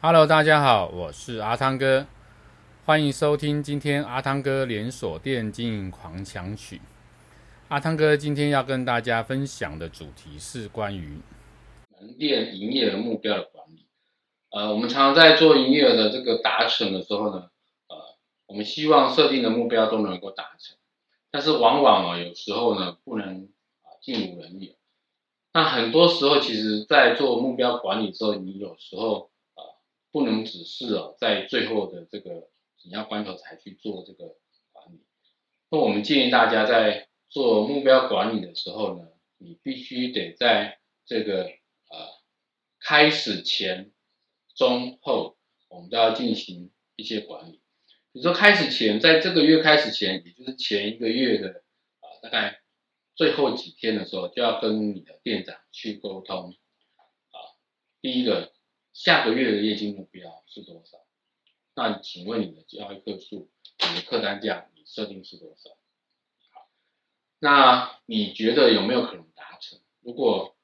Hello，大家好，我是阿汤哥，欢迎收听今天阿汤哥连锁店经营狂想曲。阿汤哥今天要跟大家分享的主题是关于门店营业额目标的管理。呃，我们常常在做营业额的这个达成的时候呢，呃，我们希望设定的目标都能够达成，但是往往啊，有时候呢，不能啊尽如人意。那很多时候，其实在做目标管理之后，你有时候。不能只是哦，在最后的这个紧要关头才去做这个管理。那我们建议大家在做目标管理的时候呢，你必须得在这个呃开始前、中、后，我们都要进行一些管理。比如说开始前，在这个月开始前，也就是前一个月的啊、大概最后几天的时候，就要跟你的店长去沟通啊、第一个。下个月的业绩目标是多少？那请问你的交易客数、你的客单价，你设定是多少？好，那你觉得有没有可能达成？如果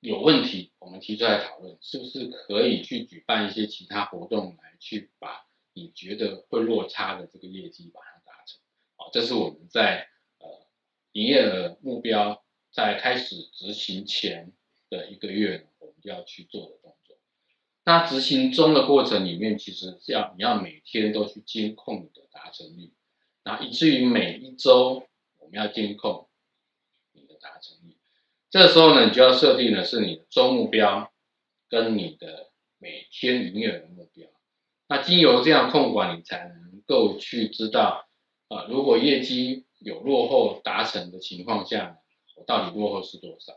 有问题，我们提出来讨论，是不是可以去举办一些其他活动来去把你觉得会落差的这个业绩把它达成？好，这是我们在呃营业额目标在开始执行前的一个月。要去做的动作，那执行中的过程里面，其实是要你要每天都去监控你的达成率，那以至于每一周我们要监控你的达成率。这时候呢，你就要设定的是你的周目标跟你的每天营业额目标。那经由这样控管，你才能够去知道啊，如果业绩有落后达成的情况下，我到底落后是多少？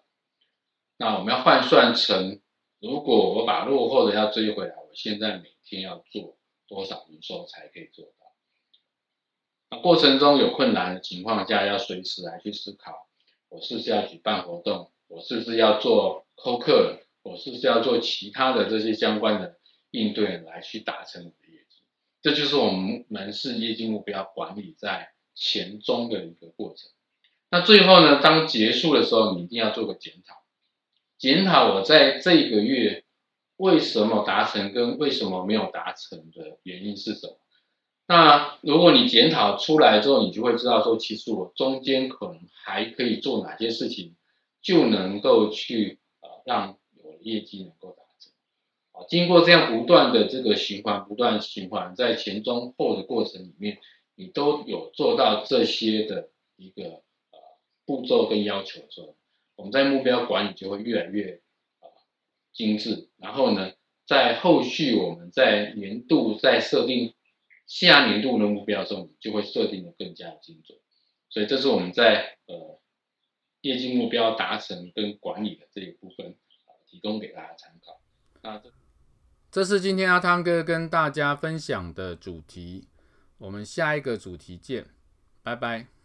那我们要换算成，如果我把落后的要追回来，我现在每天要做多少营收才可以做到？那过程中有困难的情况下，要随时来去思考，我是不是要举办活动？我是不是要做扣客？我是不是要做其他的这些相关的应对来去达成我的业绩？这就是我们门市业绩目标管理在前中的一个过程。那最后呢，当结束的时候，你一定要做个检讨。检讨我在这个月为什么达成跟为什么没有达成的原因是什么？那如果你检讨出来之后，你就会知道说，其实我中间可能还可以做哪些事情，就能够去呃让我的业绩能够达成。啊，经过这样不断的这个循环，不断循环，在前中后的过程里面，你都有做到这些的一个呃步骤跟要求的时候。我们在目标管理就会越来越啊精致，然后呢，在后续我们在年度在设定下年度的目标的时候，就会设定的更加精准。所以这是我们在呃业绩目标达成跟管理的这一部分啊，提供给大家参考。那这这是今天阿汤哥跟大家分享的主题，我们下一个主题见，拜拜。